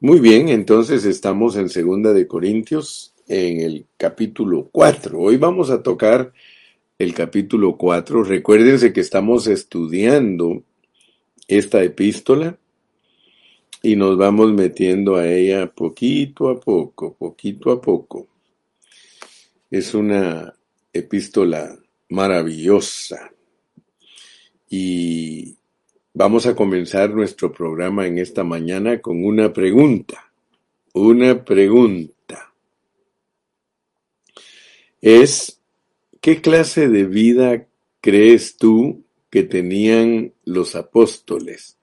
Muy bien, entonces estamos en Segunda de Corintios, en el capítulo 4. Hoy vamos a tocar el capítulo 4. Recuérdense que estamos estudiando esta epístola y nos vamos metiendo a ella poquito a poco, poquito a poco. Es una epístola maravillosa y Vamos a comenzar nuestro programa en esta mañana con una pregunta. Una pregunta. Es, ¿qué clase de vida crees tú que tenían los apóstoles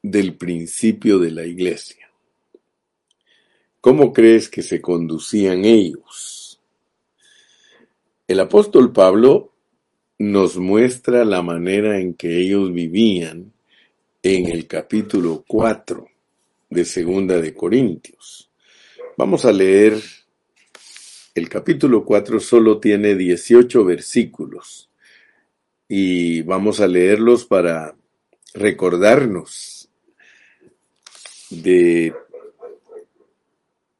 del principio de la iglesia? ¿Cómo crees que se conducían ellos? El apóstol Pablo nos muestra la manera en que ellos vivían en el capítulo 4 de Segunda de Corintios. Vamos a leer el capítulo 4 solo tiene 18 versículos y vamos a leerlos para recordarnos de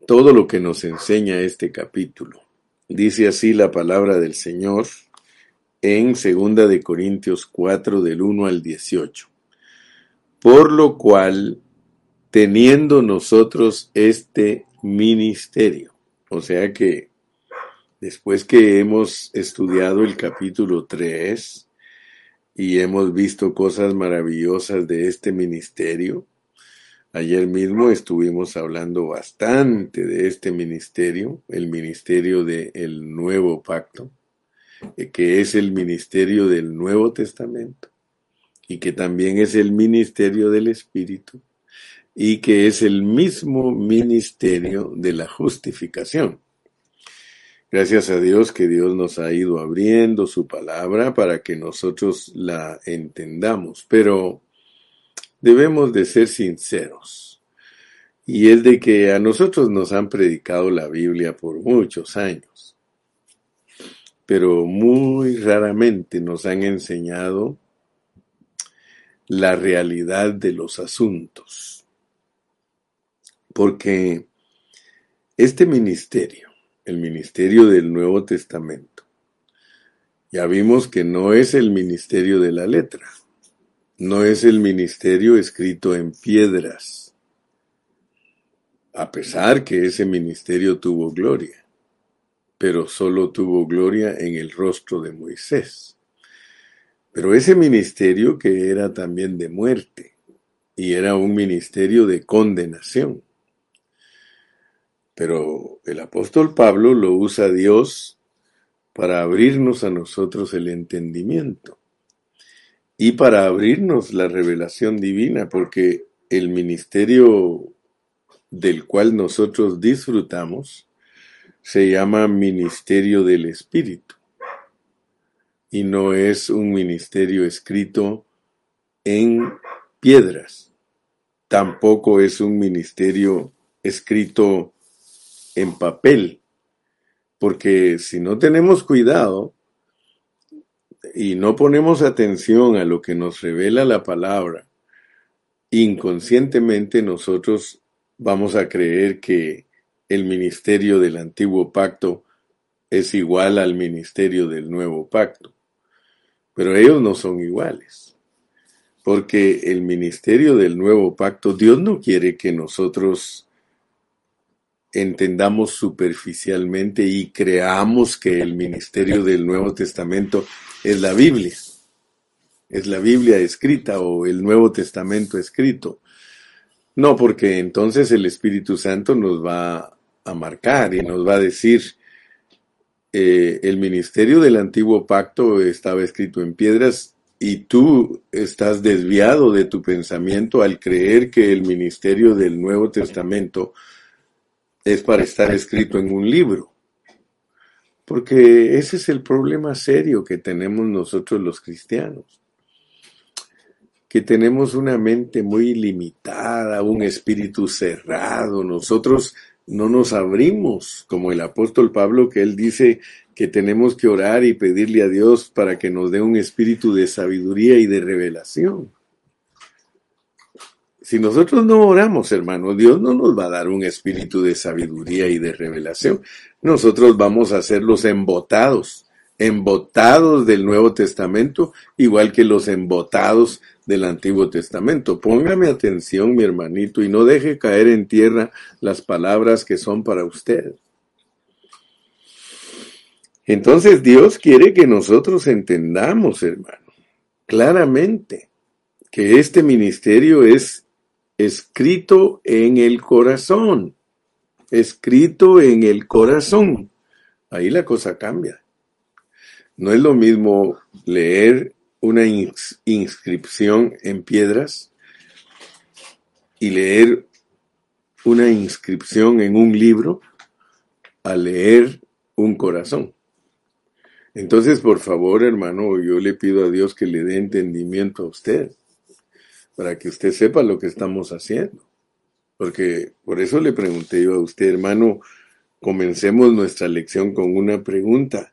todo lo que nos enseña este capítulo. Dice así la palabra del Señor en Segunda de Corintios 4 del 1 al 18. Por lo cual, teniendo nosotros este ministerio, o sea que después que hemos estudiado el capítulo 3 y hemos visto cosas maravillosas de este ministerio, ayer mismo estuvimos hablando bastante de este ministerio, el ministerio del nuevo pacto, eh, que es el ministerio del Nuevo Testamento y que también es el ministerio del Espíritu y que es el mismo ministerio de la justificación. Gracias a Dios que Dios nos ha ido abriendo su palabra para que nosotros la entendamos, pero debemos de ser sinceros. Y es de que a nosotros nos han predicado la Biblia por muchos años, pero muy raramente nos han enseñado la realidad de los asuntos. Porque este ministerio, el ministerio del Nuevo Testamento, ya vimos que no es el ministerio de la letra, no es el ministerio escrito en piedras, a pesar que ese ministerio tuvo gloria, pero solo tuvo gloria en el rostro de Moisés. Pero ese ministerio que era también de muerte y era un ministerio de condenación. Pero el apóstol Pablo lo usa Dios para abrirnos a nosotros el entendimiento y para abrirnos la revelación divina, porque el ministerio del cual nosotros disfrutamos se llama ministerio del Espíritu y no es un ministerio escrito en piedras. Tampoco es un ministerio escrito en papel, porque si no tenemos cuidado y no ponemos atención a lo que nos revela la palabra, inconscientemente nosotros vamos a creer que el ministerio del antiguo pacto es igual al ministerio del nuevo pacto. Pero ellos no son iguales. Porque el ministerio del nuevo pacto, Dios no quiere que nosotros entendamos superficialmente y creamos que el ministerio del Nuevo Testamento es la Biblia. Es la Biblia escrita o el Nuevo Testamento escrito. No, porque entonces el Espíritu Santo nos va a marcar y nos va a decir, eh, el ministerio del antiguo pacto estaba escrito en piedras y tú estás desviado de tu pensamiento al creer que el ministerio del Nuevo Testamento es para estar escrito en un libro. Porque ese es el problema serio que tenemos nosotros los cristianos. Que tenemos una mente muy limitada, un espíritu cerrado. Nosotros no nos abrimos, como el apóstol Pablo, que él dice que tenemos que orar y pedirle a Dios para que nos dé un espíritu de sabiduría y de revelación. Si nosotros no oramos, hermano, Dios no nos va a dar un espíritu de sabiduría y de revelación. Nosotros vamos a ser los embotados, embotados del Nuevo Testamento, igual que los embotados del Antiguo Testamento. Póngame atención, mi hermanito, y no deje caer en tierra las palabras que son para usted. Entonces Dios quiere que nosotros entendamos, hermano, claramente que este ministerio es escrito en el corazón, escrito en el corazón. Ahí la cosa cambia. No es lo mismo leer una inscripción en piedras y leer una inscripción en un libro a leer un corazón. Entonces, por favor, hermano, yo le pido a Dios que le dé entendimiento a usted, para que usted sepa lo que estamos haciendo. Porque por eso le pregunté yo a usted, hermano, comencemos nuestra lección con una pregunta.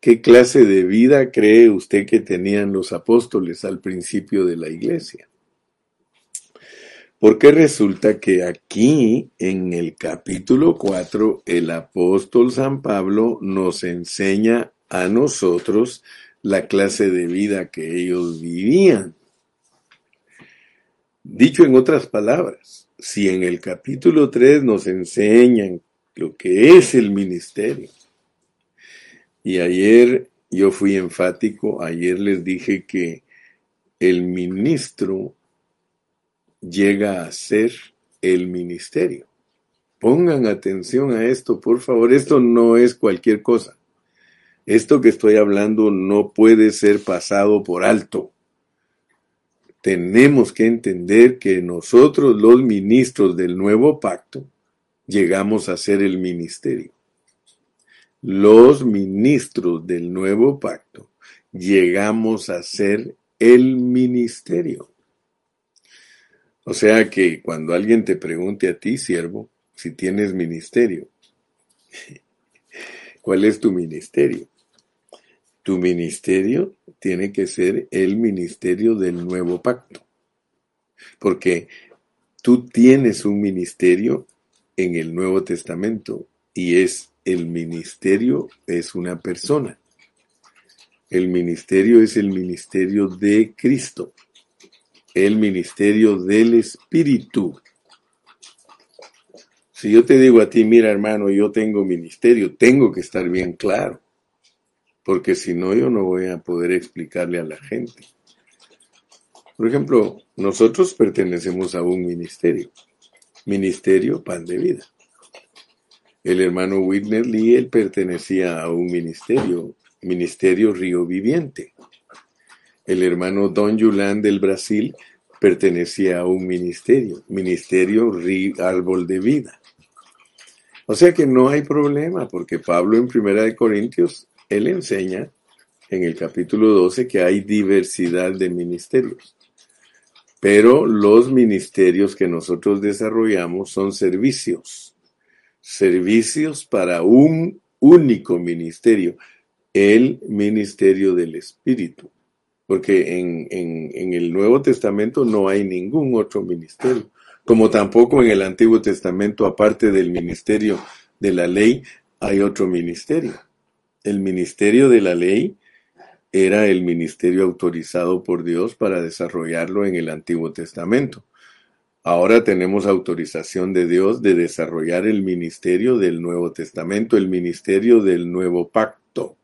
¿Qué clase de vida cree usted que tenían los apóstoles al principio de la iglesia? Porque resulta que aquí, en el capítulo 4, el apóstol San Pablo nos enseña a nosotros la clase de vida que ellos vivían. Dicho en otras palabras, si en el capítulo 3 nos enseñan lo que es el ministerio, y ayer yo fui enfático, ayer les dije que el ministro llega a ser el ministerio. Pongan atención a esto, por favor, esto no es cualquier cosa. Esto que estoy hablando no puede ser pasado por alto. Tenemos que entender que nosotros los ministros del nuevo pacto llegamos a ser el ministerio. Los ministros del nuevo pacto llegamos a ser el ministerio. O sea que cuando alguien te pregunte a ti, siervo, si tienes ministerio, ¿cuál es tu ministerio? Tu ministerio tiene que ser el ministerio del nuevo pacto. Porque tú tienes un ministerio en el Nuevo Testamento y es el ministerio, es una persona. El ministerio es el ministerio de Cristo, el ministerio del Espíritu. Si yo te digo a ti, mira hermano, yo tengo ministerio, tengo que estar bien claro porque si no yo no voy a poder explicarle a la gente. Por ejemplo, nosotros pertenecemos a un ministerio, Ministerio Pan de Vida. El hermano Whitner Lee, él pertenecía a un ministerio, Ministerio Río Viviente. El hermano Don Yulan del Brasil pertenecía a un ministerio, Ministerio Río Árbol de Vida. O sea que no hay problema, porque Pablo en Primera de Corintios él enseña en el capítulo 12 que hay diversidad de ministerios, pero los ministerios que nosotros desarrollamos son servicios, servicios para un único ministerio, el ministerio del Espíritu, porque en, en el Nuevo Testamento no hay ningún otro ministerio, como tampoco en el Antiguo Testamento, aparte del ministerio de la ley, hay otro ministerio. El ministerio de la ley era el ministerio autorizado por Dios para desarrollarlo en el Antiguo Testamento. Ahora tenemos autorización de Dios de desarrollar el ministerio del Nuevo Testamento, el ministerio del Nuevo Pacto.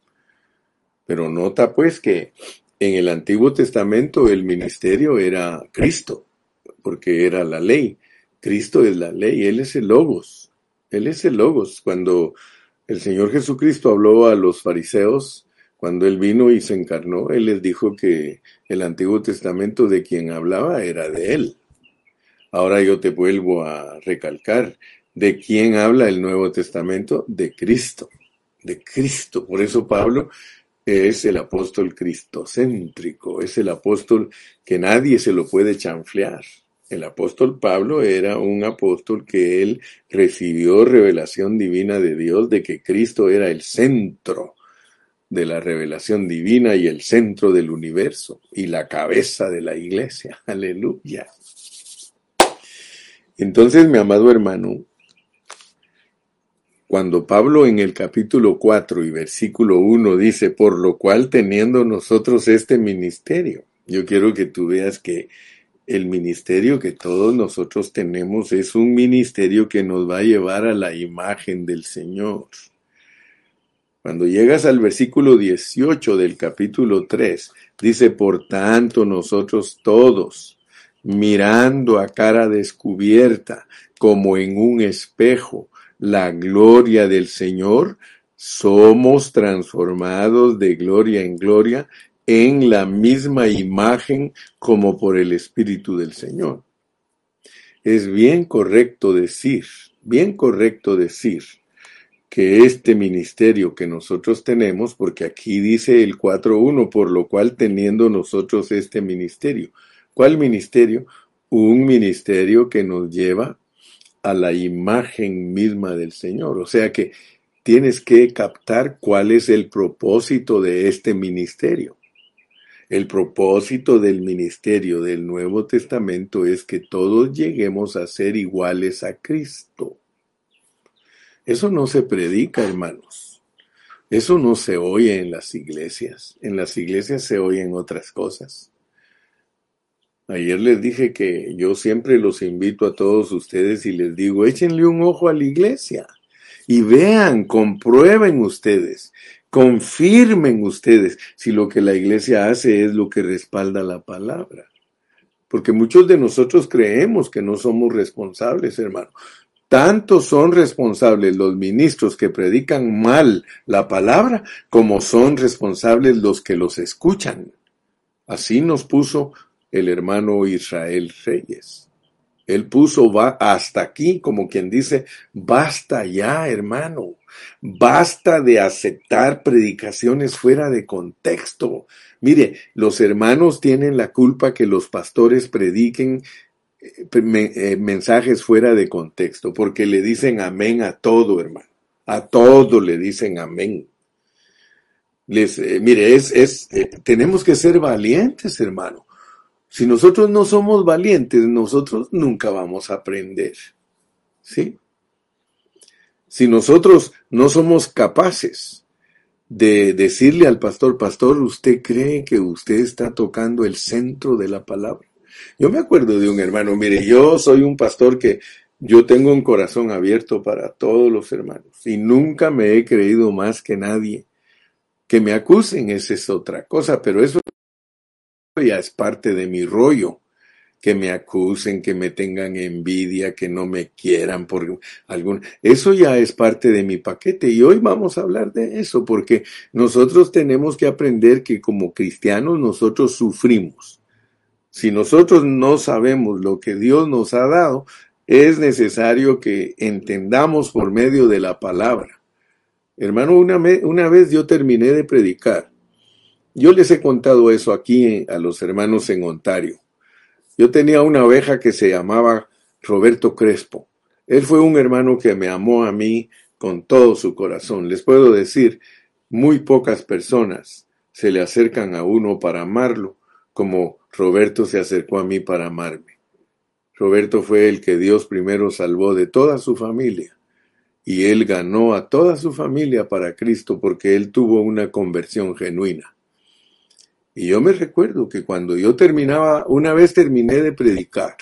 Pero nota pues que en el Antiguo Testamento el ministerio era Cristo, porque era la ley. Cristo es la ley, Él es el Logos. Él es el Logos. Cuando el Señor Jesucristo habló a los fariseos cuando Él vino y se encarnó. Él les dijo que el Antiguo Testamento de quien hablaba era de Él. Ahora yo te vuelvo a recalcar, ¿de quién habla el Nuevo Testamento? De Cristo, de Cristo. Por eso Pablo es el apóstol cristocéntrico, es el apóstol que nadie se lo puede chanflear. El apóstol Pablo era un apóstol que él recibió revelación divina de Dios de que Cristo era el centro de la revelación divina y el centro del universo y la cabeza de la iglesia. Aleluya. Entonces, mi amado hermano, cuando Pablo en el capítulo 4 y versículo 1 dice, por lo cual teniendo nosotros este ministerio, yo quiero que tú veas que el ministerio que todos nosotros tenemos es un ministerio que nos va a llevar a la imagen del Señor. Cuando llegas al versículo 18 del capítulo 3, dice, por tanto nosotros todos, mirando a cara descubierta, como en un espejo, la gloria del Señor, somos transformados de gloria en gloria en la misma imagen como por el Espíritu del Señor. Es bien correcto decir, bien correcto decir que este ministerio que nosotros tenemos, porque aquí dice el 4.1, por lo cual teniendo nosotros este ministerio. ¿Cuál ministerio? Un ministerio que nos lleva a la imagen misma del Señor. O sea que tienes que captar cuál es el propósito de este ministerio. El propósito del ministerio del Nuevo Testamento es que todos lleguemos a ser iguales a Cristo. Eso no se predica, hermanos. Eso no se oye en las iglesias. En las iglesias se oyen otras cosas. Ayer les dije que yo siempre los invito a todos ustedes y les digo, échenle un ojo a la iglesia y vean, comprueben ustedes, confirmen ustedes si lo que la iglesia hace es lo que respalda la palabra. Porque muchos de nosotros creemos que no somos responsables, hermano. Tanto son responsables los ministros que predican mal la palabra como son responsables los que los escuchan. Así nos puso el hermano Israel Reyes. Él puso va hasta aquí, como quien dice, basta ya, hermano. Basta de aceptar predicaciones fuera de contexto. Mire, los hermanos tienen la culpa que los pastores prediquen eh, eh, mensajes fuera de contexto, porque le dicen amén a todo, hermano. A todo le dicen amén. Les, eh, mire, es, es tenemos que ser valientes, hermano. Si nosotros no somos valientes, nosotros nunca vamos a aprender. ¿Sí? Si nosotros no somos capaces de decirle al pastor, pastor, ¿usted cree que usted está tocando el centro de la palabra? Yo me acuerdo de un hermano, mire, yo soy un pastor que yo tengo un corazón abierto para todos los hermanos y nunca me he creído más que nadie. Que me acusen, esa es otra cosa, pero eso ya es parte de mi rollo. Que me acusen, que me tengan envidia, que no me quieran por algún... Eso ya es parte de mi paquete y hoy vamos a hablar de eso porque nosotros tenemos que aprender que como cristianos nosotros sufrimos. Si nosotros no sabemos lo que Dios nos ha dado, es necesario que entendamos por medio de la palabra. Hermano, una, una vez yo terminé de predicar yo les he contado eso aquí a los hermanos en Ontario. Yo tenía una oveja que se llamaba Roberto Crespo. Él fue un hermano que me amó a mí con todo su corazón. Les puedo decir, muy pocas personas se le acercan a uno para amarlo, como Roberto se acercó a mí para amarme. Roberto fue el que Dios primero salvó de toda su familia, y él ganó a toda su familia para Cristo porque él tuvo una conversión genuina. Y yo me recuerdo que cuando yo terminaba, una vez terminé de predicar,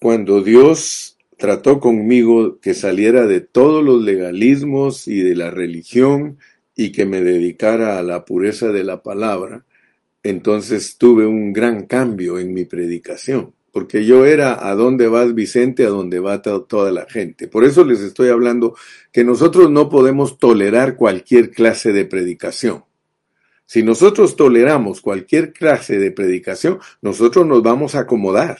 cuando Dios trató conmigo que saliera de todos los legalismos y de la religión y que me dedicara a la pureza de la palabra, entonces tuve un gran cambio en mi predicación, porque yo era a dónde vas Vicente, a dónde va toda la gente. Por eso les estoy hablando que nosotros no podemos tolerar cualquier clase de predicación. Si nosotros toleramos cualquier clase de predicación, nosotros nos vamos a acomodar.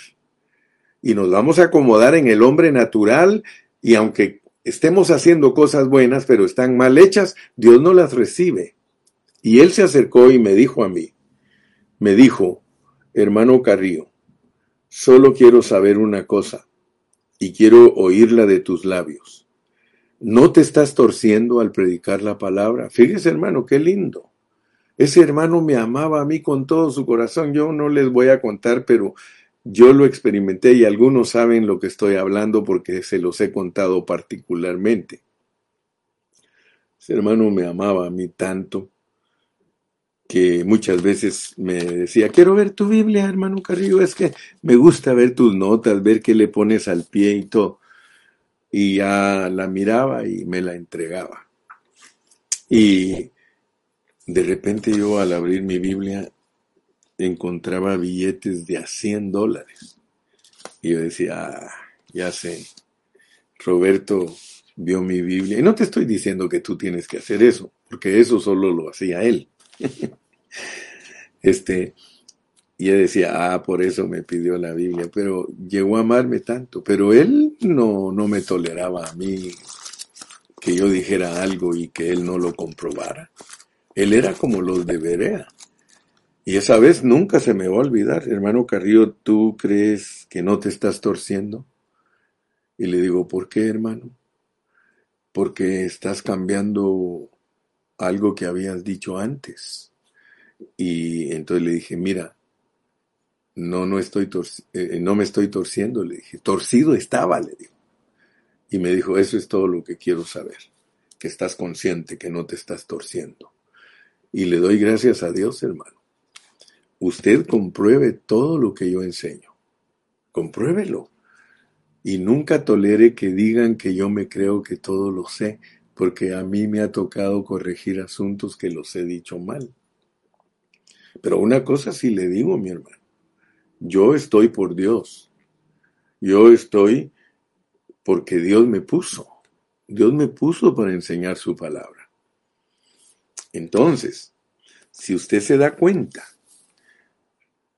Y nos vamos a acomodar en el hombre natural y aunque estemos haciendo cosas buenas, pero están mal hechas, Dios no las recibe. Y él se acercó y me dijo a mí, me dijo, hermano Carrillo, solo quiero saber una cosa y quiero oírla de tus labios. ¿No te estás torciendo al predicar la palabra? Fíjese, hermano, qué lindo. Ese hermano me amaba a mí con todo su corazón. Yo no les voy a contar, pero Yo lo experimenté y algunos saben lo que estoy hablando porque se los he contado particularmente. Ese hermano me amaba a mí tanto que muchas veces me decía, quiero ver tu Biblia, hermano Carrillo, es que me gusta ver tus notas, ver qué le pones al pie y todo. Y ya la miraba y me la entregaba. Y de repente yo al abrir mi Biblia encontraba billetes de a 100 dólares. Y yo decía, ah, ya sé, Roberto vio mi Biblia. Y no te estoy diciendo que tú tienes que hacer eso, porque eso solo lo hacía él. este, y él decía, ah, por eso me pidió la Biblia, pero llegó a amarme tanto, pero él no, no me toleraba a mí que yo dijera algo y que él no lo comprobara. Él era como los de Berea. Y esa vez nunca se me va a olvidar, hermano Carrillo, ¿tú crees que no te estás torciendo? Y le digo, ¿por qué, hermano? Porque estás cambiando algo que habías dicho antes. Y entonces le dije, mira, no, no estoy eh, no me estoy torciendo, le dije, torcido estaba, le digo. Y me dijo, eso es todo lo que quiero saber, que estás consciente, que no te estás torciendo. Y le doy gracias a Dios, hermano. Usted compruebe todo lo que yo enseño. Compruébelo. Y nunca tolere que digan que yo me creo que todo lo sé, porque a mí me ha tocado corregir asuntos que los he dicho mal. Pero una cosa sí le digo, mi hermano. Yo estoy por Dios. Yo estoy porque Dios me puso. Dios me puso para enseñar su palabra. Entonces, si usted se da cuenta,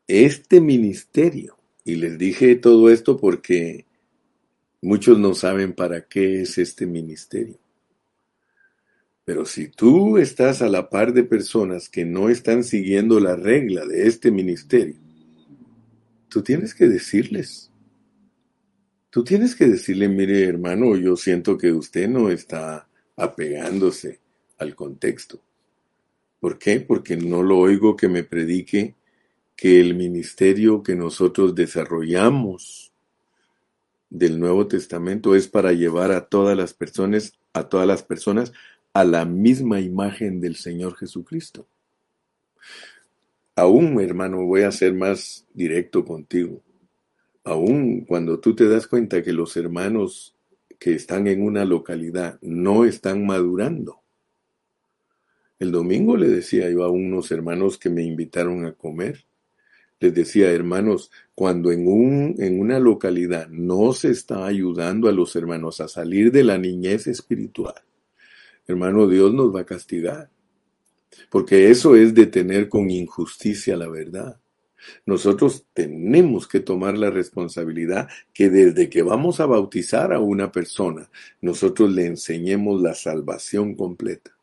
este ministerio, y les dije todo esto porque muchos no saben para qué es este ministerio. Pero si tú estás a la par de personas que no están siguiendo la regla de este ministerio, tú tienes que decirles. Tú tienes que decirle, mire hermano, yo siento que usted no está apegándose al contexto. ¿Por qué? Porque no lo oigo que me predique que el ministerio que nosotros desarrollamos del Nuevo Testamento es para llevar a todas las personas, a todas las personas a la misma imagen del Señor Jesucristo. Aún, hermano, voy a ser más directo contigo. Aún cuando tú te das cuenta que los hermanos que están en una localidad no están madurando. El domingo le decía yo a unos hermanos que me invitaron a comer, les decía, hermanos, cuando en, un, en una localidad no se está ayudando a los hermanos a salir de la niñez espiritual, hermano, Dios nos va a castigar. Porque eso es detener con injusticia la verdad. Nosotros tenemos que tomar la responsabilidad que desde que vamos a bautizar a una persona, nosotros le enseñemos la salvación completa.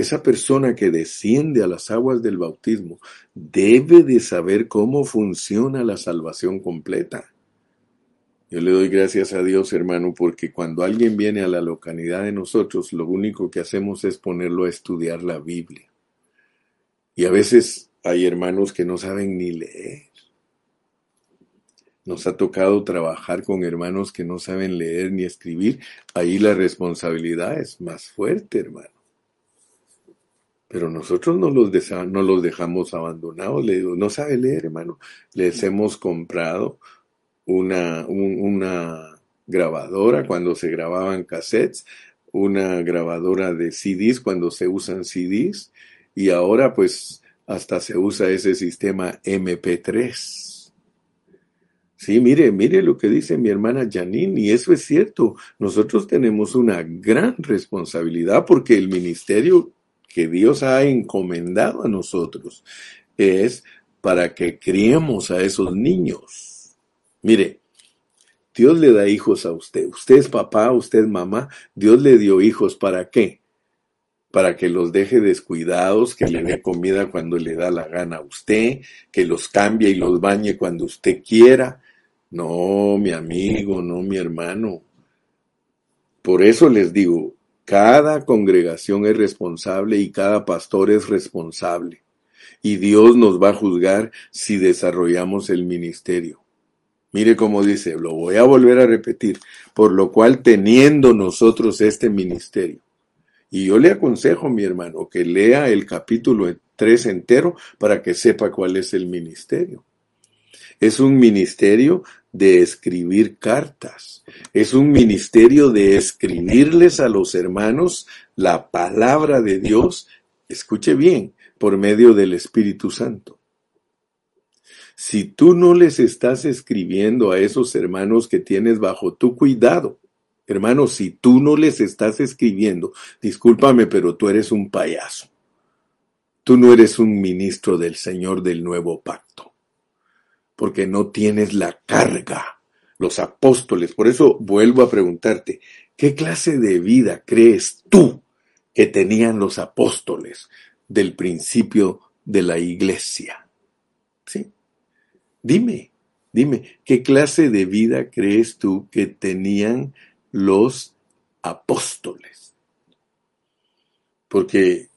Esa persona que desciende a las aguas del bautismo debe de saber cómo funciona la salvación completa. Yo le doy gracias a Dios, hermano, porque cuando alguien viene a la localidad de nosotros, lo único que hacemos es ponerlo a estudiar la Biblia. Y a veces hay hermanos que no saben ni leer. Nos ha tocado trabajar con hermanos que no saben leer ni escribir. Ahí la responsabilidad es más fuerte, hermano. Pero nosotros no los, no los dejamos abandonados. Le digo, no sabe leer, hermano. Les hemos comprado una, una grabadora cuando se grababan cassettes, una grabadora de CDs cuando se usan CDs y ahora pues hasta se usa ese sistema MP3. Sí, mire, mire lo que dice mi hermana Janine, y eso es cierto. Nosotros tenemos una gran responsabilidad porque el ministerio que Dios ha encomendado a nosotros es para que criemos a esos niños Mire, Dios le da hijos a usted. Usted es papá, usted es mamá. Dios le dio hijos para qué? Para que los deje descuidados, que le dé comida cuando le da la gana a usted, que los cambie y los bañe cuando usted quiera. No, mi amigo, no, mi hermano. Por eso les digo, cada congregación es responsable y cada pastor es responsable. Y Dios nos va a juzgar si desarrollamos el ministerio. Mire cómo dice, lo voy a volver a repetir, por lo cual teniendo nosotros este ministerio. Y yo le aconsejo, mi hermano, que lea el capítulo 3 entero para que sepa cuál es el ministerio. Es un ministerio de escribir cartas. Es un ministerio de escribirles a los hermanos la palabra de Dios, escuche bien, por medio del Espíritu Santo. Si tú no les estás escribiendo a esos hermanos que tienes bajo tu cuidado, hermano, si tú no les estás escribiendo, discúlpame, pero tú eres un payaso. Tú no eres un ministro del Señor del nuevo pacto porque no tienes la carga. Los apóstoles, por eso vuelvo a preguntarte, ¿qué clase de vida crees tú que tenían los apóstoles del principio de la iglesia? ¿Sí? Dime, dime, ¿qué clase de vida crees tú que tenían los apóstoles? Porque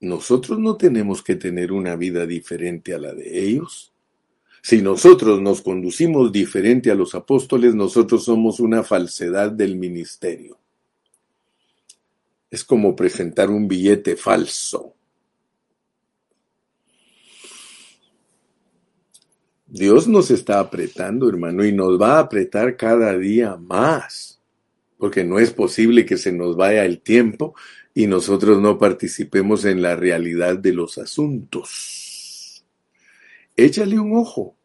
nosotros no tenemos que tener una vida diferente a la de ellos. Si nosotros nos conducimos diferente a los apóstoles, nosotros somos una falsedad del ministerio. Es como presentar un billete falso. Dios nos está apretando, hermano, y nos va a apretar cada día más, porque no es posible que se nos vaya el tiempo y nosotros no participemos en la realidad de los asuntos échale un ojo.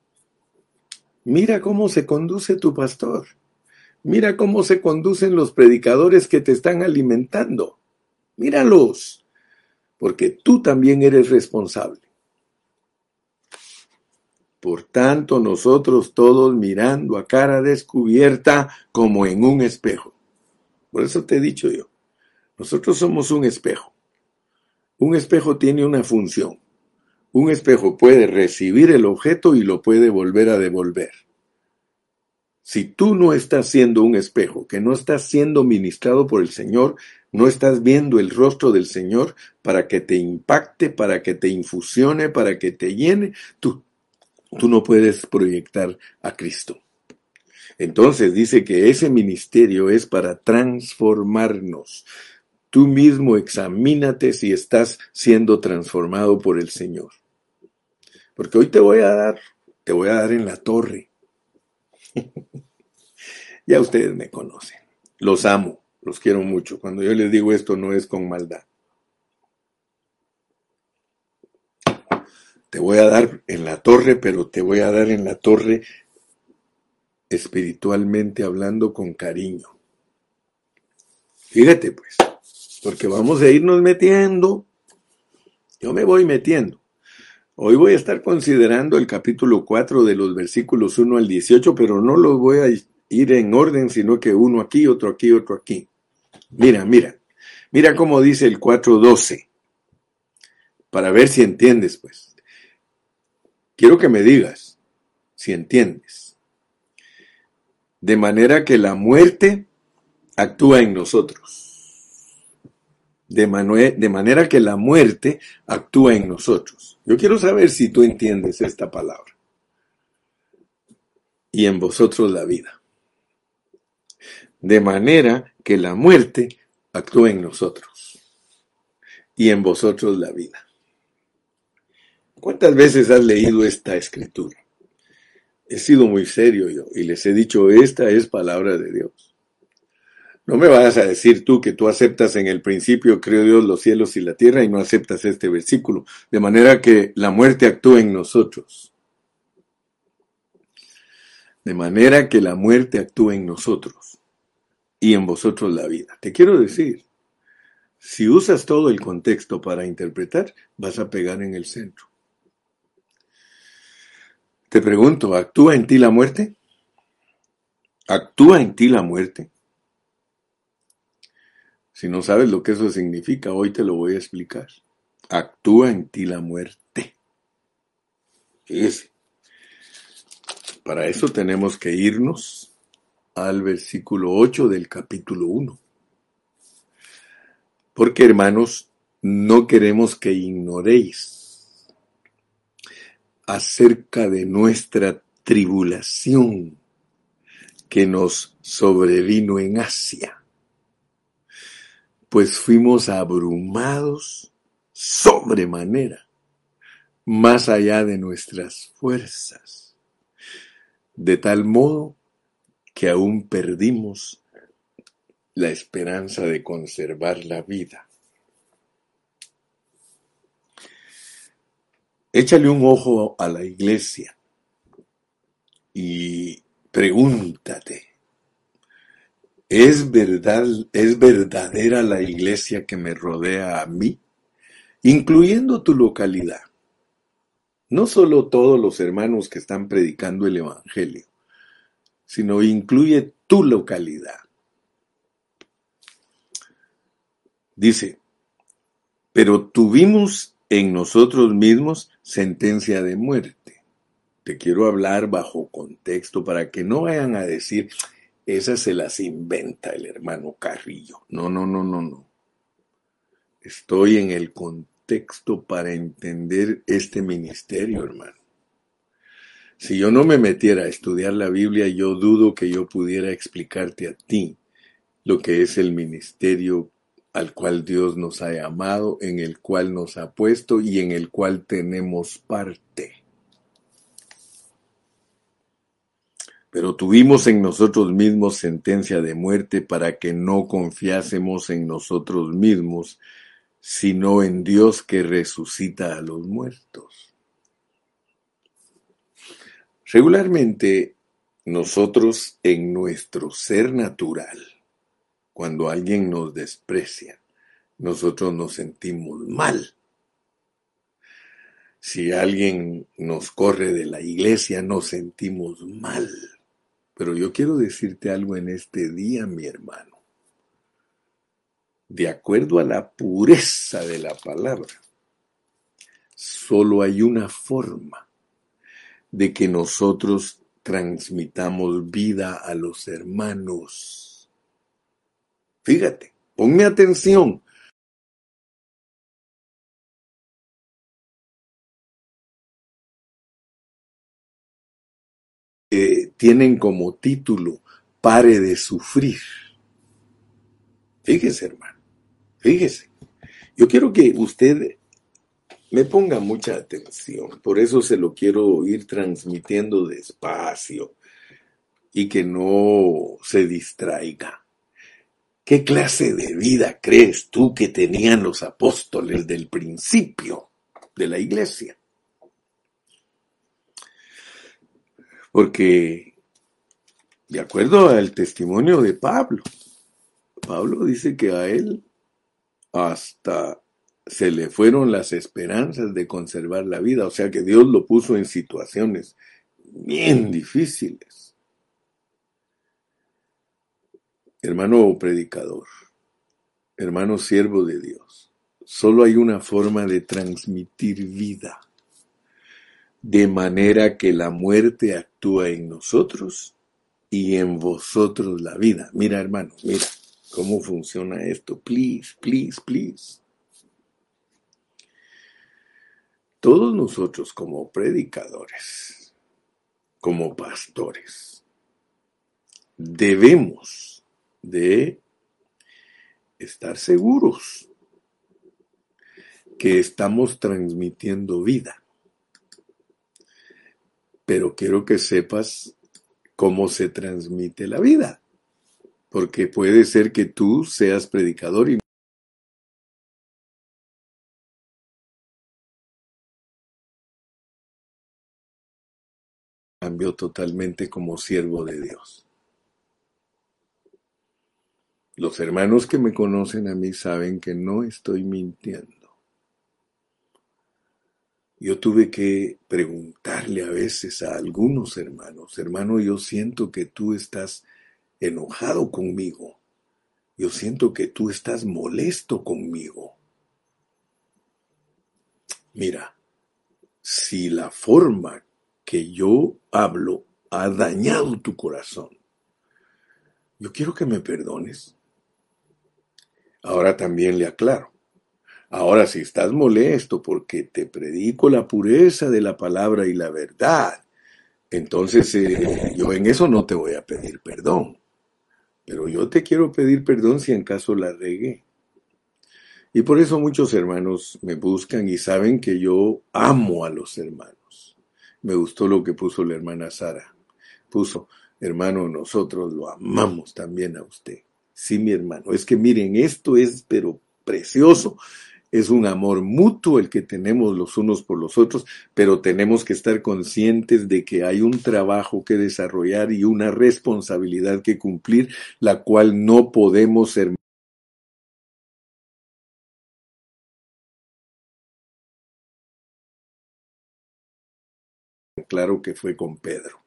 Mira cómo se conduce tu pastor. Mira cómo se conducen los predicadores que te están alimentando. Míralos, porque tú también eres responsable. Por tanto, nosotros todos mirando a cara descubierta como en un espejo. Por eso te he dicho yo, nosotros somos un espejo. Un espejo tiene una función. Un espejo puede recibir el objeto y lo puede volver a devolver. Si tú no estás siendo un espejo, que no estás siendo ministrado por el Señor, no estás viendo el rostro del Señor para que te impacte, para que te infusione, para que te llene, tú, tú no puedes proyectar a Cristo. Entonces dice que ese ministerio es para transformarnos. Tú mismo examínate si estás siendo transformado por el Señor. Porque hoy te voy a dar, te voy a dar en la torre. ya ustedes me conocen. Los amo, los quiero mucho. Cuando yo les digo esto no es con maldad. Te voy a dar en la torre, pero te voy a dar en la torre espiritualmente hablando con cariño. Fíjate pues, porque vamos a irnos metiendo. Yo me voy metiendo. Hoy voy a estar considerando el capítulo 4 de los versículos 1 al 18, pero no los voy a ir en orden, sino que uno aquí, otro aquí, otro aquí. Mira, mira, mira cómo dice el 4.12, para ver si entiendes, pues. Quiero que me digas si entiendes. De manera que la muerte actúa en nosotros de, manera que la muerte actúa en nosotros. Yo quiero saber si tú entiendes esta palabra. Y en vosotros la vida. De manera que la muerte actúa en nosotros. Y en vosotros la vida. ¿Cuántas veces has leído esta escritura? He sido muy serio yo y les he dicho, esta es palabra de Dios. No me vayas a decir tú que tú aceptas en el principio, creó Dios los cielos y la tierra y no aceptas este versículo, de manera que la muerte actúa en nosotros. De manera que la muerte actúa en nosotros y en vosotros la vida. Te quiero decir, si usas todo el contexto para interpretar, vas a pegar en el centro. Te pregunto, ¿actúa en ti la muerte? ¿Actúa en ti la muerte? Si no sabes lo que eso significa, hoy te lo voy a explicar. Actúa en ti la muerte. Fíjese. Para eso tenemos que irnos al versículo 8 del capítulo 1. Porque hermanos, no queremos que ignoréis acerca de nuestra tribulación que nos sobrevino en Asia, pues fuimos abrumados sobremanera, más allá de nuestras fuerzas, de tal modo que aún perdimos la esperanza de conservar la vida. Échale un ojo a la iglesia y pregúntate, ¿es verdad, es verdadera la iglesia que me rodea a mí, incluyendo tu localidad? No solo todos los hermanos que están predicando el Evangelio, sino incluye tu localidad. Dice, pero tuvimos en nosotros mismos sentencia de muerte. Te quiero hablar bajo contexto para que no vayan a decir, esas se las inventa el hermano Carrillo. No, no, no, no, no. Estoy en el contexto para entender este ministerio, hermano. Si yo no me metiera a estudiar la Biblia, yo dudo que yo pudiera explicarte a ti lo que es el ministerio al cual Dios nos ha llamado, en el cual nos ha puesto y en el cual tenemos parte. Pero tuvimos en nosotros mismos sentencia de muerte para que no confiásemos en nosotros mismos, sino en Dios que resucita a los muertos. Regularmente, nosotros en nuestro ser natural, cuando alguien nos desprecia, nosotros nos sentimos mal. Si alguien nos corre de la iglesia, nos sentimos mal. Pero yo quiero decirte algo en este día, mi hermano. De acuerdo a la pureza de la palabra, solo hay una forma de que nosotros transmitamos vida a los hermanos Fíjate, ponme atención. Tienen como título Pare de sufrir. Fíjese, hermano, fíjese. Yo quiero que usted me ponga mucha atención, por eso se lo quiero ir transmitiendo despacio y que no se distraiga. ¿Qué clase de vida crees tú que tenían los apóstoles del principio de la iglesia? Porque, de acuerdo al testimonio de Pablo, Pablo dice que a él hasta se le fueron las esperanzas de conservar la vida, o sea que Dios lo puso en situaciones bien difíciles. Hermano predicador, hermano siervo de Dios, solo hay una forma de transmitir vida, de manera que la muerte actúa en nosotros y en vosotros la vida. Mira, hermano, mira cómo funciona esto. Please, please, please. Todos nosotros como predicadores, como pastores, debemos de estar seguros que estamos transmitiendo vida. Pero quiero que sepas cómo se transmite la vida, porque puede ser que tú seas predicador y cambió totalmente como siervo de Dios. Los hermanos que me conocen a mí saben que no estoy mintiendo. Yo tuve que preguntarle a veces a algunos hermanos, hermano, yo siento que tú estás enojado conmigo. Yo siento que tú estás molesto conmigo. Mira, si la forma que yo hablo ha dañado tu corazón, yo quiero que me perdones. Ahora también le aclaro, Ahora, si estás molesto porque te predico la pureza de la palabra y la verdad, entonces eh, yo en eso no te voy a pedir perdón. Pero yo te quiero pedir perdón si en caso la regué. Y por eso muchos hermanos me buscan y saben que yo amo a los hermanos. Me gustó lo que puso la hermana Sara. Puso, hermano, nosotros lo amamos también a usted. Sí, mi hermano. Es que miren, esto es pero precioso. Es un amor mutuo el que tenemos los unos por los otros, pero tenemos que estar conscientes de que hay un trabajo que desarrollar y una responsabilidad que cumplir, la cual no podemos ser claro que fue con Pedro.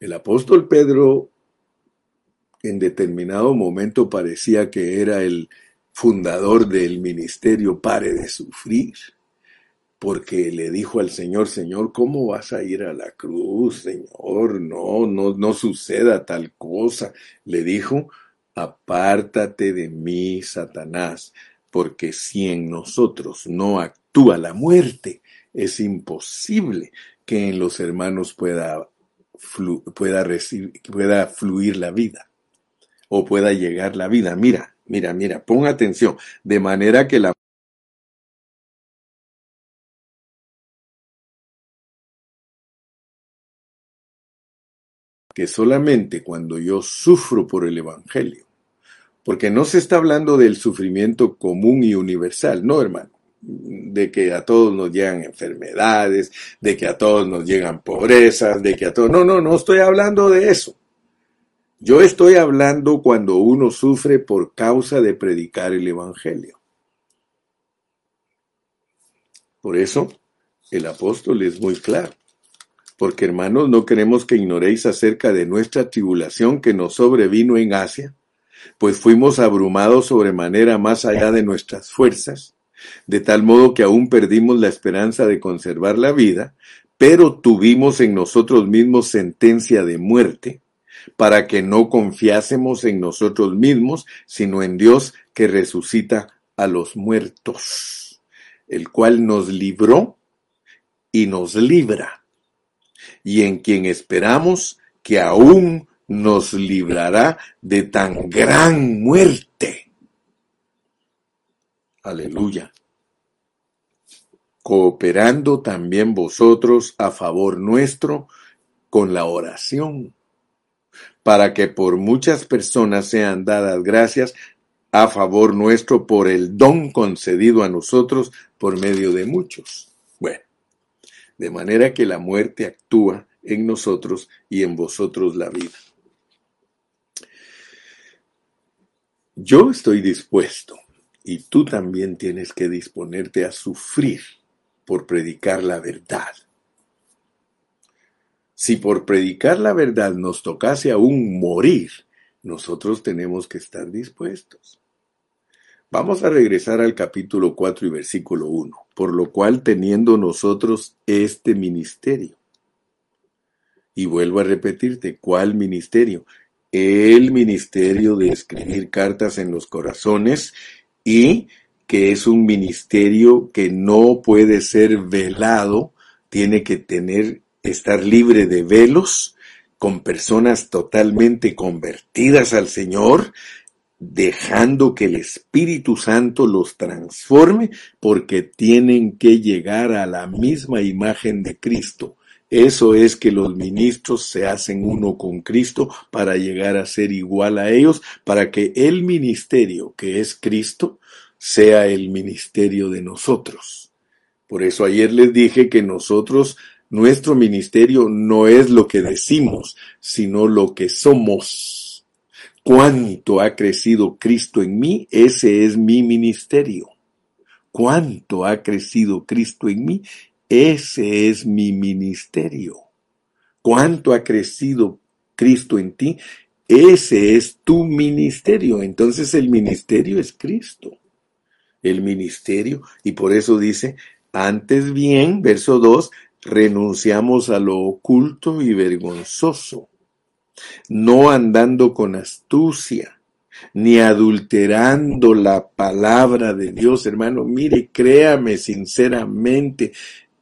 El apóstol Pedro en determinado momento parecía que era el fundador del ministerio, pare de sufrir, porque le dijo al Señor, Señor, ¿cómo vas a ir a la cruz, Señor? No, no, no suceda tal cosa. Le dijo, apártate de mí, Satanás, porque si en nosotros no actúa la muerte, es imposible que en los hermanos pueda, pueda, pueda fluir la vida o pueda llegar la vida. Mira, Mira, mira, pon atención. De manera que la que solamente cuando yo sufro por el Evangelio, porque no se está hablando del sufrimiento común y universal, no hermano, de que a todos nos llegan enfermedades, de que a todos nos llegan pobrezas, de que a todos, no, no, no estoy hablando de eso. Yo estoy hablando cuando uno sufre por causa de predicar el Evangelio. Por eso el apóstol es muy claro. Porque hermanos, no queremos que ignoréis acerca de nuestra tribulación que nos sobrevino en Asia, pues fuimos abrumados sobremanera más allá de nuestras fuerzas, de tal modo que aún perdimos la esperanza de conservar la vida, pero tuvimos en nosotros mismos sentencia de muerte, para que no confiásemos en nosotros mismos, sino en Dios que resucita a los muertos, el cual nos libró y nos libra, y en quien esperamos que aún nos librará de tan gran muerte. Aleluya. Cooperando también vosotros a favor nuestro con la oración para que por muchas personas sean dadas gracias a favor nuestro por el don concedido a nosotros por medio de muchos. Bueno, de manera que la muerte actúa en nosotros y en vosotros la vida. Yo estoy dispuesto y tú también tienes que disponerte a sufrir por predicar la verdad. Si por predicar la verdad nos tocase aún morir, nosotros tenemos que estar dispuestos. Vamos a regresar al capítulo 4 y versículo 1, por lo cual teniendo nosotros este ministerio. Y vuelvo a repetirte, ¿cuál ministerio? El ministerio de escribir cartas en los corazones y que es un ministerio que no puede ser velado, tiene que tener estar libre de velos, con personas totalmente convertidas al Señor, dejando que el Espíritu Santo los transforme, porque tienen que llegar a la misma imagen de Cristo. Eso es que los ministros se hacen uno con Cristo para llegar a ser igual a ellos, para que el ministerio que es Cristo sea el ministerio de nosotros. Por eso ayer les dije que nosotros nuestro ministerio no es lo que decimos, sino lo que somos. Cuánto ha crecido Cristo en mí, ese es mi ministerio. Cuánto ha crecido Cristo en mí, ese es mi ministerio. Cuánto ha crecido Cristo en ti, ese es tu ministerio. Entonces el ministerio es Cristo. El ministerio, y por eso dice, antes bien, verso 2, renunciamos a lo oculto y vergonzoso, no andando con astucia, ni adulterando la palabra de Dios, hermano. Mire, créame sinceramente,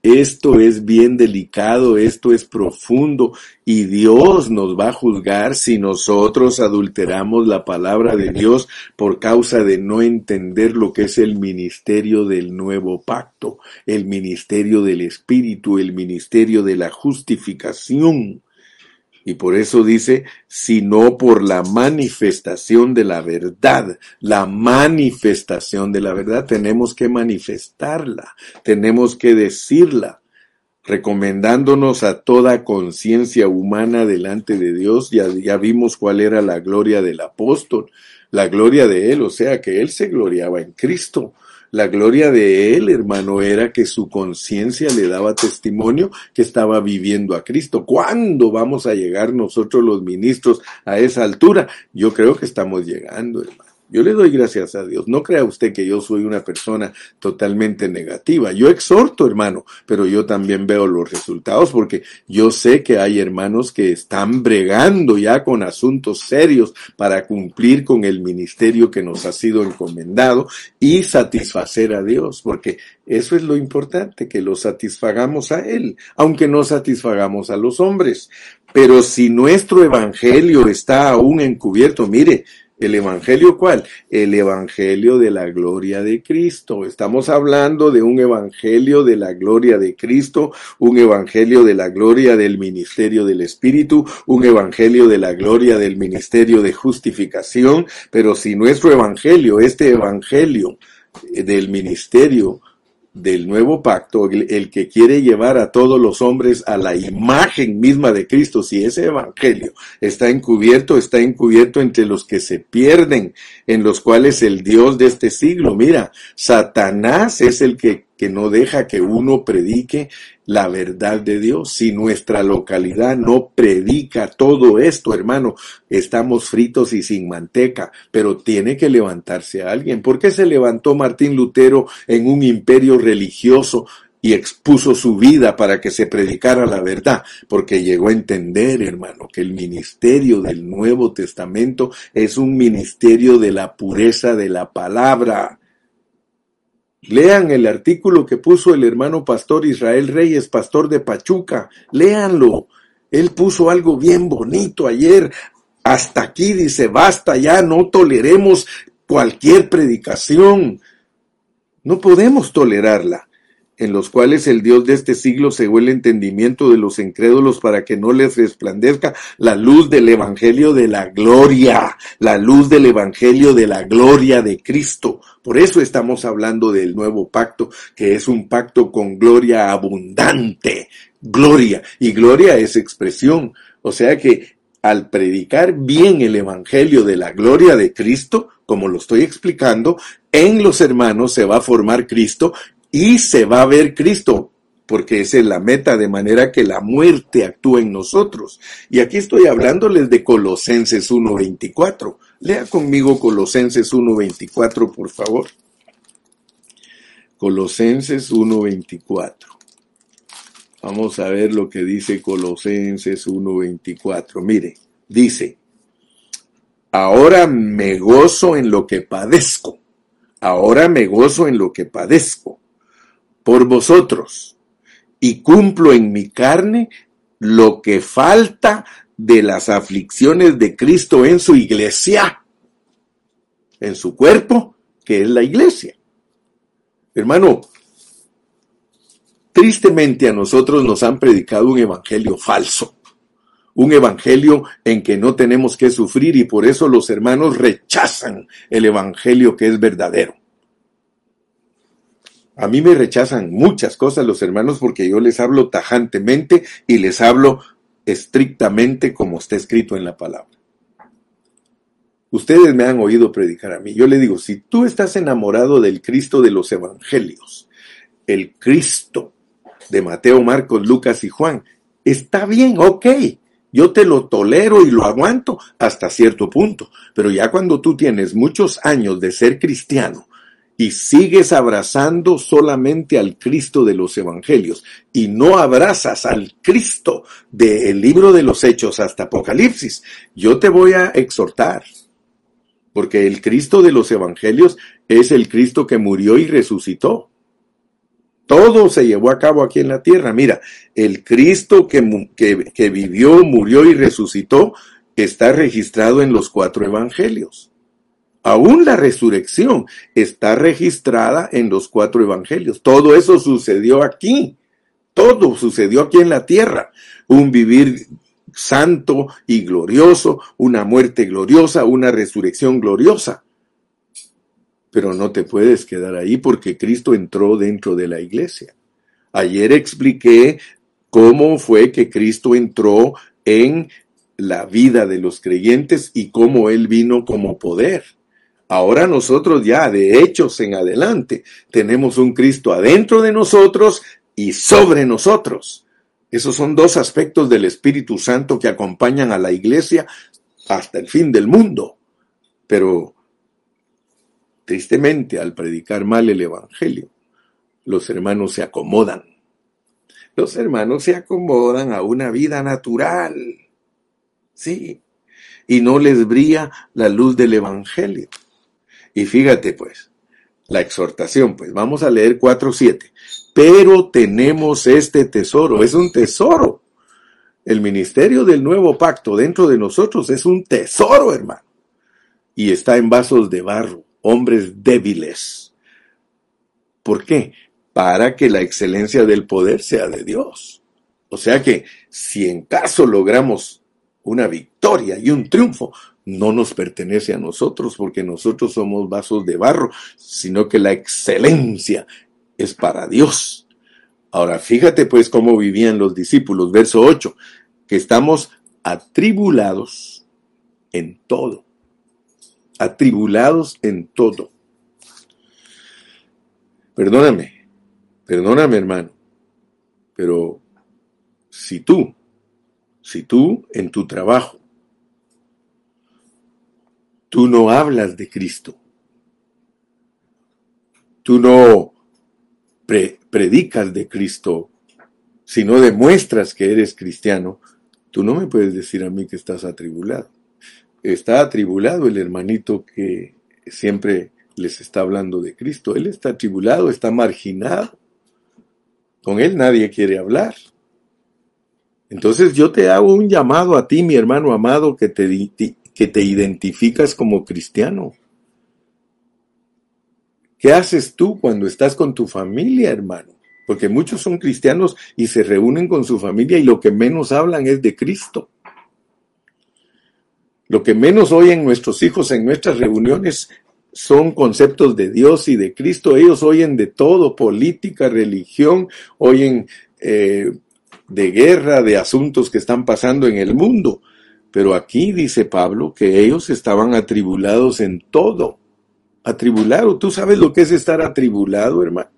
esto es bien delicado, esto es profundo y Dios nos va a juzgar si nosotros adulteramos la palabra de Dios por causa de no entender lo que es el ministerio del nuevo pacto, el ministerio del Espíritu, el ministerio de la justificación. Y por eso dice, sino por la manifestación de la verdad. La manifestación de la verdad tenemos que manifestarla, tenemos que decirla, recomendándonos a toda conciencia humana delante de Dios. Ya, ya vimos cuál era la gloria del apóstol, la gloria de él, o sea que él se gloriaba en Cristo. La gloria de él, hermano, era que su conciencia le daba testimonio que estaba viviendo a Cristo. ¿Cuándo vamos a llegar nosotros los ministros a esa altura? Yo creo que estamos llegando, hermano. Yo le doy gracias a Dios. No crea usted que yo soy una persona totalmente negativa. Yo exhorto, hermano, pero yo también veo los resultados porque yo sé que hay hermanos que están bregando ya con asuntos serios para cumplir con el ministerio que nos ha sido encomendado y satisfacer a Dios, porque eso es lo importante, que lo satisfagamos a Él, aunque no satisfagamos a los hombres. Pero si nuestro evangelio está aún encubierto, mire, ¿El Evangelio cuál? El Evangelio de la gloria de Cristo. Estamos hablando de un Evangelio de la gloria de Cristo, un Evangelio de la gloria del ministerio del Espíritu, un Evangelio de la gloria del ministerio de justificación. Pero si nuestro Evangelio, este Evangelio del ministerio del nuevo pacto, el, que quiere llevar a todos los hombres a la imagen misma de Cristo, si ese evangelio está encubierto, está encubierto entre los que se pierden, en los cuales el Dios de este siglo, mira, Satanás es el que que no deja que uno predique la verdad de Dios. Si nuestra localidad no predica todo esto, hermano, estamos fritos y sin manteca, pero tiene que levantarse alguien. ¿Por qué se levantó Martín Lutero en un imperio religioso y expuso su vida para que se predicara la verdad, porque llegó a entender, hermano, que el ministerio del Nuevo Testamento es un ministerio de la pureza de la palabra. Lean el artículo que puso el hermano pastor Israel Reyes, pastor de Pachuca. Léanlo. Él puso algo bien bonito ayer. Hasta aquí dice, basta ya, no toleremos cualquier predicación. No podemos tolerarla en los cuales el Dios de este siglo cegó el entendimiento de los incrédulos para que no les resplandezca la luz del Evangelio de la gloria, la luz del Evangelio de la gloria de Cristo. Por eso estamos hablando del nuevo pacto, que es un pacto con gloria abundante, gloria, y gloria es expresión. O sea que al predicar bien el Evangelio de la gloria de Cristo, como lo estoy explicando, en los hermanos se va a formar Cristo y se va a ver Cristo, porque esa es la meta, de manera que la muerte actúa en nosotros. Y aquí estoy hablándoles de Colosenses 1.24. Lea conmigo Colosenses 1.24, por favor. Colosenses 1.24. Vamos a ver lo que dice Colosenses 1.24. Mire, dice, ahora me gozo en lo que padezco. Ahora me gozo en lo que padezco por vosotros y cumplo en mi carne lo que falta de las aflicciones de Cristo en su iglesia, en su cuerpo, que es la iglesia. Hermano, tristemente a nosotros nos han predicado un evangelio falso, un evangelio en que no tenemos que sufrir y por eso los hermanos rechazan el evangelio que es verdadero. A mí me rechazan muchas cosas los hermanos porque yo les hablo tajantemente y les hablo estrictamente como está escrito en la palabra. Ustedes me han oído predicar a mí. Yo le digo, si tú estás enamorado del Cristo de los Evangelios, el Cristo de Mateo, Marcos, Lucas y Juan, está bien, ok. Yo te lo tolero y lo aguanto hasta cierto punto. Pero ya cuando tú tienes muchos años de ser cristiano y sigues abrazando solamente al Cristo de los Evangelios y no abrazas al Cristo del libro de los Hechos hasta Apocalipsis, yo te voy a exhortar. porque el Cristo de los evangelios es el Cristo que murió y resucitó. Todo se llevó a cabo aquí en la tierra. Mira, el Cristo que, que, vivió, murió y resucitó está registrado en los cuatro evangelios. Aún la resurrección está registrada en los cuatro evangelios. Todo eso sucedió aquí. Todo sucedió aquí en la tierra. Un vivir santo y glorioso, una muerte gloriosa, una resurrección gloriosa. Pero no te puedes quedar ahí porque Cristo entró dentro de la iglesia. Ayer expliqué cómo fue que Cristo entró en la vida de los creyentes y cómo Él vino como poder. Ahora nosotros ya, de hechos en adelante, tenemos un Cristo adentro de nosotros y sobre nosotros. Esos son dos aspectos del Espíritu Santo que acompañan a la iglesia hasta el fin del mundo. Pero, tristemente, al predicar mal el Evangelio, los hermanos se acomodan. Los hermanos se acomodan a una vida natural. Sí. Y no les brilla la luz del Evangelio. Y fíjate pues, la exhortación, pues vamos a leer 4.7 pero tenemos este tesoro, es un tesoro. El ministerio del nuevo pacto dentro de nosotros es un tesoro, hermano. Y está en vasos de barro, hombres débiles. ¿Por qué? Para que la excelencia del poder sea de Dios. O sea que si en caso logramos una victoria y un triunfo, no nos pertenece a nosotros porque nosotros somos vasos de barro, sino que la excelencia es para Dios. Ahora, fíjate pues cómo vivían los discípulos, verso 8, que estamos atribulados en todo. Atribulados en todo. Perdóname, perdóname hermano, pero si tú, si tú en tu trabajo, tú no hablas de Cristo, tú no predicas de Cristo, si no demuestras que eres cristiano, tú no me puedes decir a mí que estás atribulado. Está atribulado el hermanito que siempre les está hablando de Cristo. Él está atribulado, está marginado. Con él nadie quiere hablar. Entonces yo te hago un llamado a ti, mi hermano amado, que te, que te identificas como cristiano. ¿Qué haces tú cuando estás con tu familia, hermano? Porque muchos son cristianos y se reúnen con su familia y lo que menos hablan es de Cristo. Lo que menos oyen nuestros hijos en nuestras reuniones son conceptos de Dios y de Cristo. Ellos oyen de todo, política, religión, oyen eh, de guerra, de asuntos que están pasando en el mundo. Pero aquí dice Pablo que ellos estaban atribulados en todo atribulado. ¿Tú sabes lo que es estar atribulado, hermano?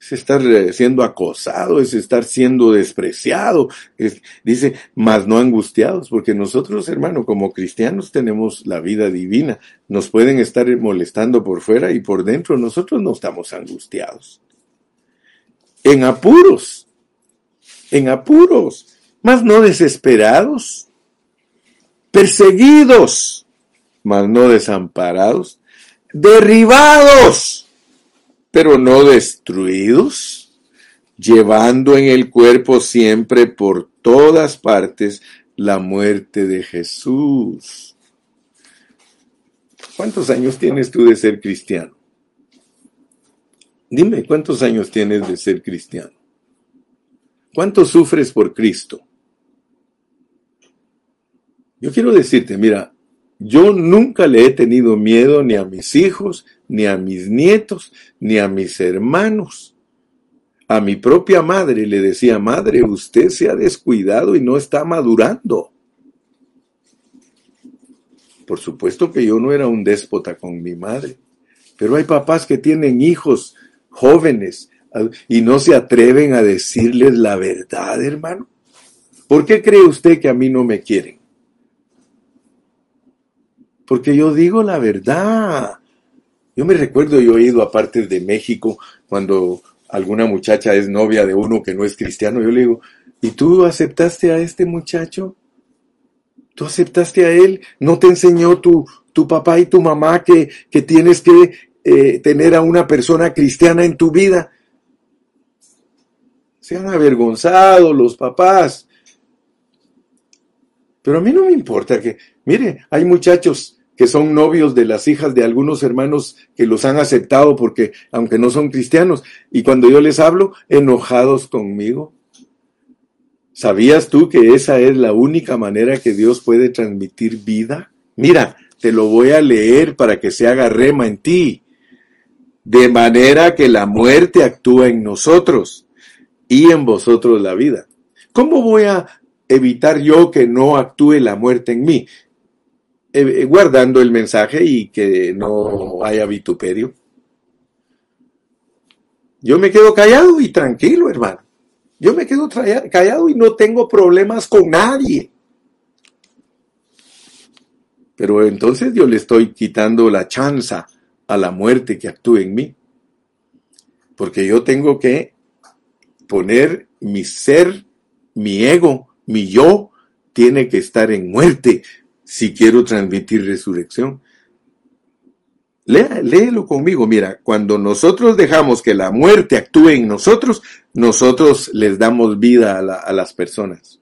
Es estar eh, siendo acosado, es estar siendo despreciado. dice, más no angustiados, porque nosotros, hermano, como cristianos tenemos la vida divina. Nos pueden estar molestando por fuera y por dentro nosotros no estamos angustiados. En apuros, en apuros, más no desesperados, perseguidos mas no desamparados, derribados, pero no destruidos, llevando en el cuerpo siempre por todas partes la muerte de Jesús. ¿Cuántos años tienes tú de ser cristiano? Dime, ¿cuántos años tienes de ser cristiano? ¿Cuánto sufres por Cristo? Yo quiero decirte, mira, yo nunca le he tenido miedo ni a mis hijos, ni a mis nietos, ni a mis hermanos. A mi propia madre le decía, madre, usted se ha descuidado y no está madurando. Por supuesto que yo no era un déspota con mi madre, pero hay papás que tienen hijos jóvenes y no se atreven a decirles la verdad, hermano. ¿Por qué cree usted que a mí no me quieren? Porque yo digo la verdad. Yo me recuerdo, yo he ido a partes de México cuando alguna muchacha es novia de uno que no es cristiano, yo le digo, ¿y tú aceptaste a este muchacho? ¿Tú aceptaste a él? ¿No te enseñó tu, tu papá y tu mamá que, que tienes que eh, tener a una persona cristiana en tu vida. Se han avergonzado los papás. Pero a mí no me importa que, mire, hay muchachos que son novios de las hijas de algunos hermanos que los han aceptado porque, aunque no son cristianos, y cuando yo les hablo, enojados conmigo. ¿Sabías tú que esa es la única manera que Dios puede transmitir vida? Mira, te lo voy a leer para que se haga rema en ti. De manera que la muerte actúa en nosotros y en vosotros la vida. ¿Cómo voy a evitar yo que no actúe la muerte en mí? Eh, guardando el mensaje y que no haya vituperio. Yo me quedo callado y tranquilo, hermano. Yo me quedo callado y no tengo problemas con nadie. Pero entonces yo le estoy quitando la chance a la muerte que actúe en mí. Porque yo tengo que poner mi ser, mi ego, mi yo, tiene que estar en muerte si quiero transmitir resurrección. léelo conmigo, mira, cuando nosotros dejamos que la muerte actúe en nosotros, nosotros les damos vida a, a las personas.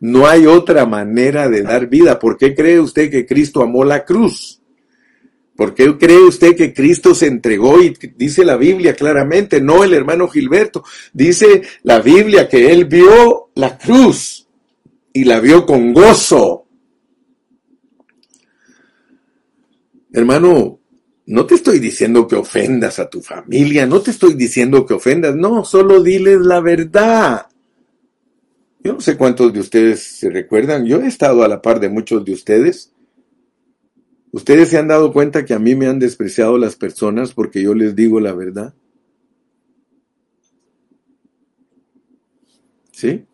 No hay otra manera de dar vida. ¿Por qué cree usted que Cristo amó la cruz? ¿Por qué cree usted que Cristo se entregó? Y dice la Biblia claramente, no el hermano Gilberto, dice la Biblia que él vio la cruz y la vio con gozo. Hermano, no te estoy diciendo que ofendas a tu familia, no te estoy diciendo que ofendas, no, solo diles la verdad. Yo no sé cuántos de ustedes se recuerdan, yo he estado a la par de muchos de ustedes. Ustedes se han dado cuenta que a mí me han despreciado las personas porque yo les digo la verdad. ¿Sí?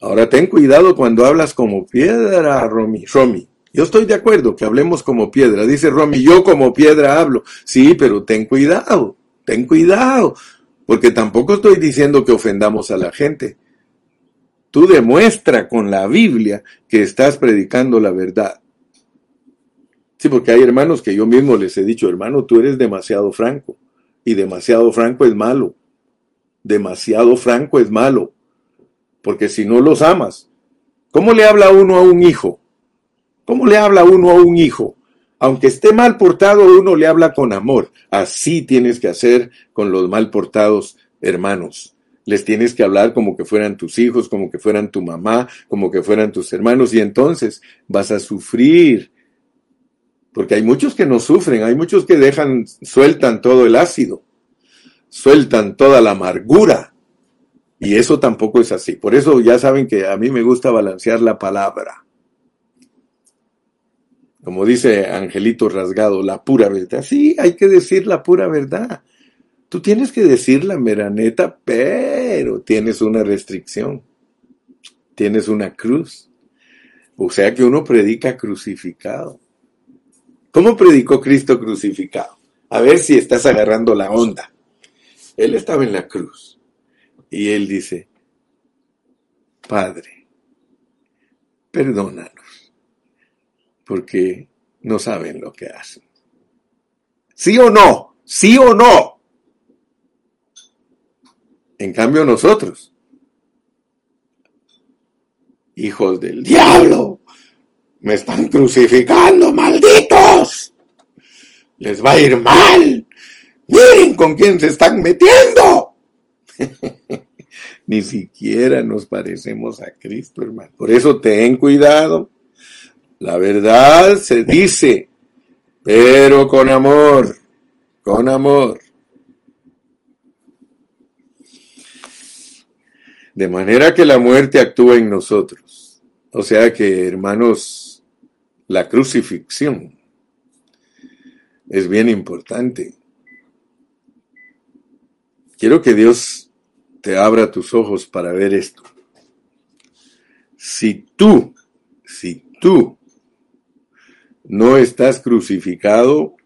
Ahora ten cuidado cuando hablas como piedra, Romy. Romy. Yo estoy de acuerdo que hablemos como piedra. Dice Romy, yo como piedra hablo. Sí, pero ten cuidado, ten cuidado, porque tampoco estoy diciendo que ofendamos a la gente. Tú demuestra con la Biblia que estás predicando la verdad. Sí, porque hay hermanos que yo mismo les he dicho, hermano, tú eres demasiado franco. Y demasiado franco es malo. Demasiado franco es malo. Porque si no los amas, ¿cómo le habla uno a un hijo? ¿Cómo le habla uno a un hijo? Aunque esté mal portado, uno le habla con amor. Así tienes que hacer con los mal portados hermanos. Les tienes que hablar como que fueran tus hijos, como que fueran tu mamá, como que fueran tus hermanos, y entonces vas a sufrir. Porque hay muchos que no sufren, hay muchos que dejan, sueltan todo el ácido, sueltan toda la amargura. Y eso tampoco es así. Por eso ya saben que a mí me gusta balancear la palabra como dice Angelito Rasgado, la pura verdad. Sí, hay que decir la pura verdad. Tú tienes que decir la meraneta, pero tienes una restricción. Tienes una cruz. O sea que uno predica crucificado. ¿Cómo predicó Cristo crucificado? A ver si estás agarrando la onda. Él estaba en la cruz. Y él dice, Padre, perdónanos porque no saben lo que hacen. ¿Sí o no? ¿Sí o no? En cambio nosotros, hijos del diablo, me están crucificando, malditos. Les va a ir mal. Miren con quién se están metiendo. Ni siquiera nos parecemos a Cristo, hermano. Por eso ten cuidado la verdad se dice, pero con amor, con amor. De manera que la muerte actúa en nosotros. O sea que, hermanos, la crucifixión es bien importante. Quiero que Dios te abra tus ojos para ver esto. Si tú, si tú no estás crucificado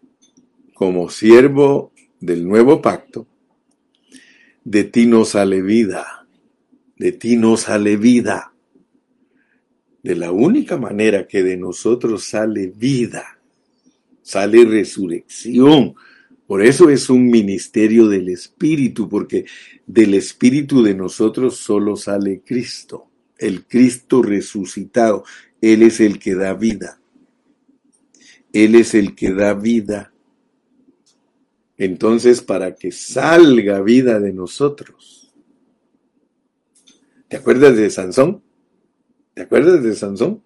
como siervo del nuevo pacto, de ti no sale vida, de ti no sale vida. de la única manera que de nosotros sale vida, sale resurrección. Por eso es un ministerio del Espíritu, porque del Espíritu de nosotros solo sale Cristo, el Cristo resucitado. Él es el que da vida. Él es el que da vida. Entonces, para que salga vida de nosotros. ¿Te acuerdas de Sansón? ¿Te acuerdas de Sansón?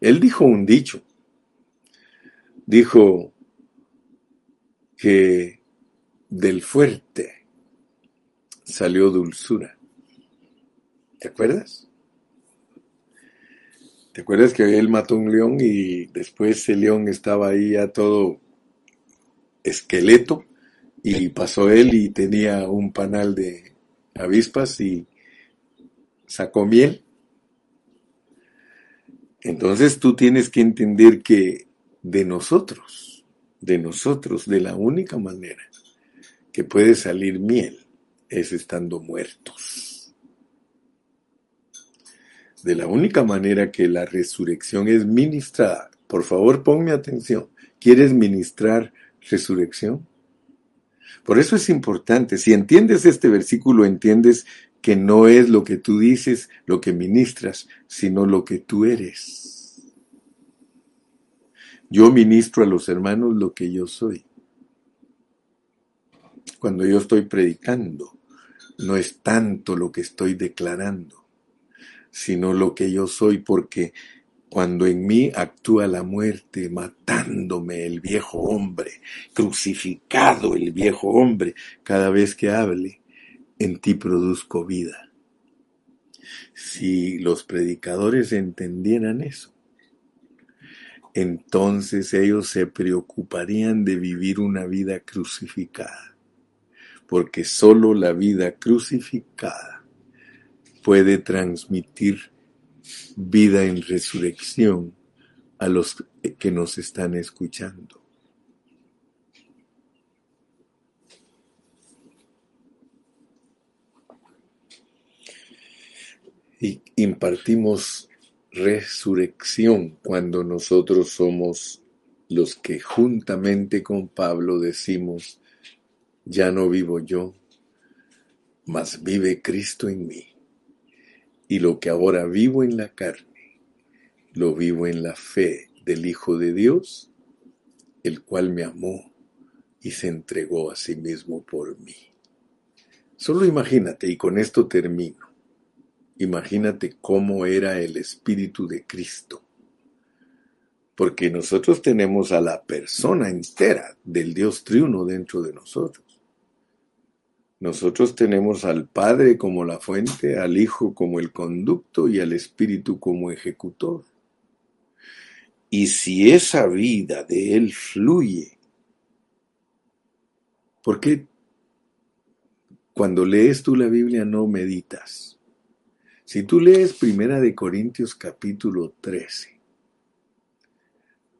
Él dijo un dicho. Dijo que del fuerte salió dulzura. ¿Te acuerdas? ¿Te acuerdas que él mató un león y después el león estaba ahí ya todo esqueleto y pasó él y tenía un panal de avispas y sacó miel. Entonces tú tienes que entender que de nosotros, de nosotros, de la única manera que puede salir miel es estando muertos. De la única manera que la resurrección es ministrada, por favor ponme atención, ¿quieres ministrar resurrección? Por eso es importante, si entiendes este versículo, entiendes que no es lo que tú dices, lo que ministras, sino lo que tú eres. Yo ministro a los hermanos lo que yo soy. Cuando yo estoy predicando, no es tanto lo que estoy declarando, sino lo que yo soy, porque cuando en mí actúa la muerte, matándome el viejo hombre, crucificado el viejo hombre, cada vez que hable, en ti produzco vida. Si los predicadores entendieran eso, entonces ellos se preocuparían de vivir una vida crucificada, porque sólo la vida crucificada puede transmitir vida en resurrección a los que nos están escuchando. y impartimos resurrección cuando nosotros somos los que juntamente con Pablo decimos, ya no vivo yo, mas vive Cristo en mí. Y lo que ahora vivo en la carne, lo vivo en la fe del Hijo de Dios, el cual me amó y se entregó a sí mismo por mí. Solo imagínate, y con esto termino, Imagínate cómo era el Espíritu de Cristo. Porque nosotros tenemos a la persona entera del Dios triuno dentro de nosotros. Nosotros tenemos al Padre como la fuente, al Hijo como el conducto y al Espíritu como ejecutor. Y si esa vida de Él fluye, ¿por qué cuando lees tú la Biblia no meditas? Si tú lees Primera de Corintios capítulo 13,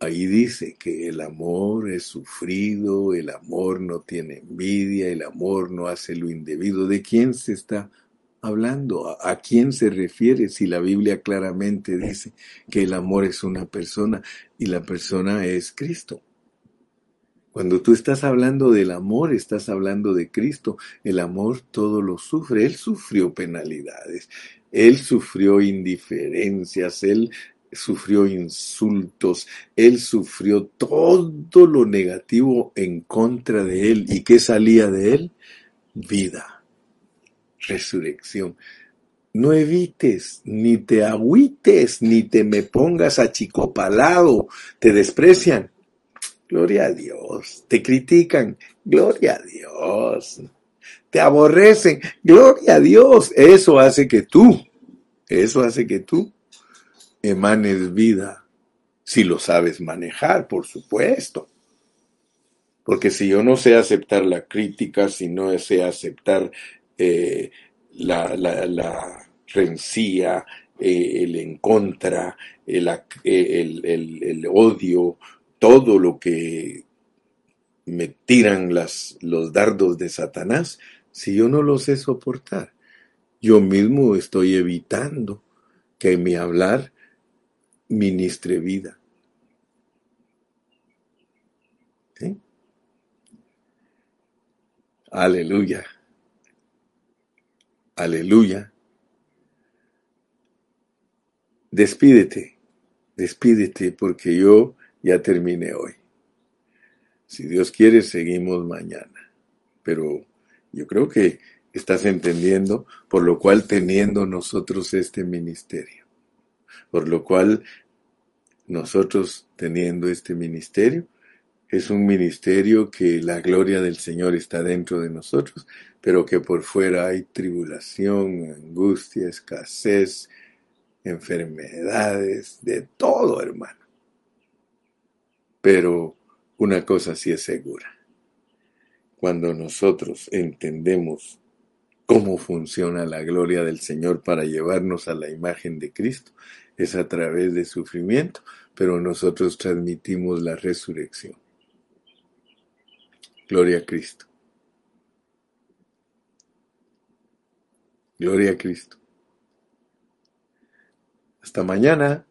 ahí dice que el amor es sufrido, el amor no tiene envidia, el amor no hace lo indebido. ¿De quién se está hablando? ¿A quién se refiere si la Biblia claramente dice que el amor es una persona y la persona es Cristo? Cuando tú estás hablando del amor, estás hablando de Cristo. El amor todo lo sufre. Él sufrió penalidades. Él sufrió indiferencias, él sufrió insultos, él sufrió todo lo negativo en contra de él. ¿Y qué salía de él? Vida, resurrección. No evites, ni te agüites, ni te me pongas achicopalado, te desprecian. Gloria a Dios, te critican, gloria a Dios te aborrecen. Gloria a Dios. Eso hace que tú, eso hace que tú emanes vida. Si lo sabes manejar, por supuesto. Porque si yo no sé aceptar la crítica, si no sé aceptar eh, la, la, rencía, eh, el en contra, el, el, el, odio, todo lo que me tiran las, los dardos de Satanás, si yo no lo sé soportar, yo mismo estoy evitando que mi hablar ministre vida. ¿Sí? Aleluya. Aleluya. Despídete, despídete porque yo ya terminé hoy. Si Dios quiere, seguimos mañana. Pero yo creo que estás entendiendo, por lo cual teniendo nosotros este ministerio, por lo cual nosotros teniendo este ministerio, es un ministerio que la gloria del Señor está dentro de nosotros, pero que por fuera hay tribulación, angustia, escasez, enfermedades, de todo, hermano. Pero una cosa sí es segura. Cuando nosotros entendemos cómo funciona la gloria del Señor para llevarnos a la imagen de Cristo, es a través de sufrimiento, pero nosotros transmitimos la resurrección. Gloria a Cristo. Gloria a Cristo. Hasta mañana.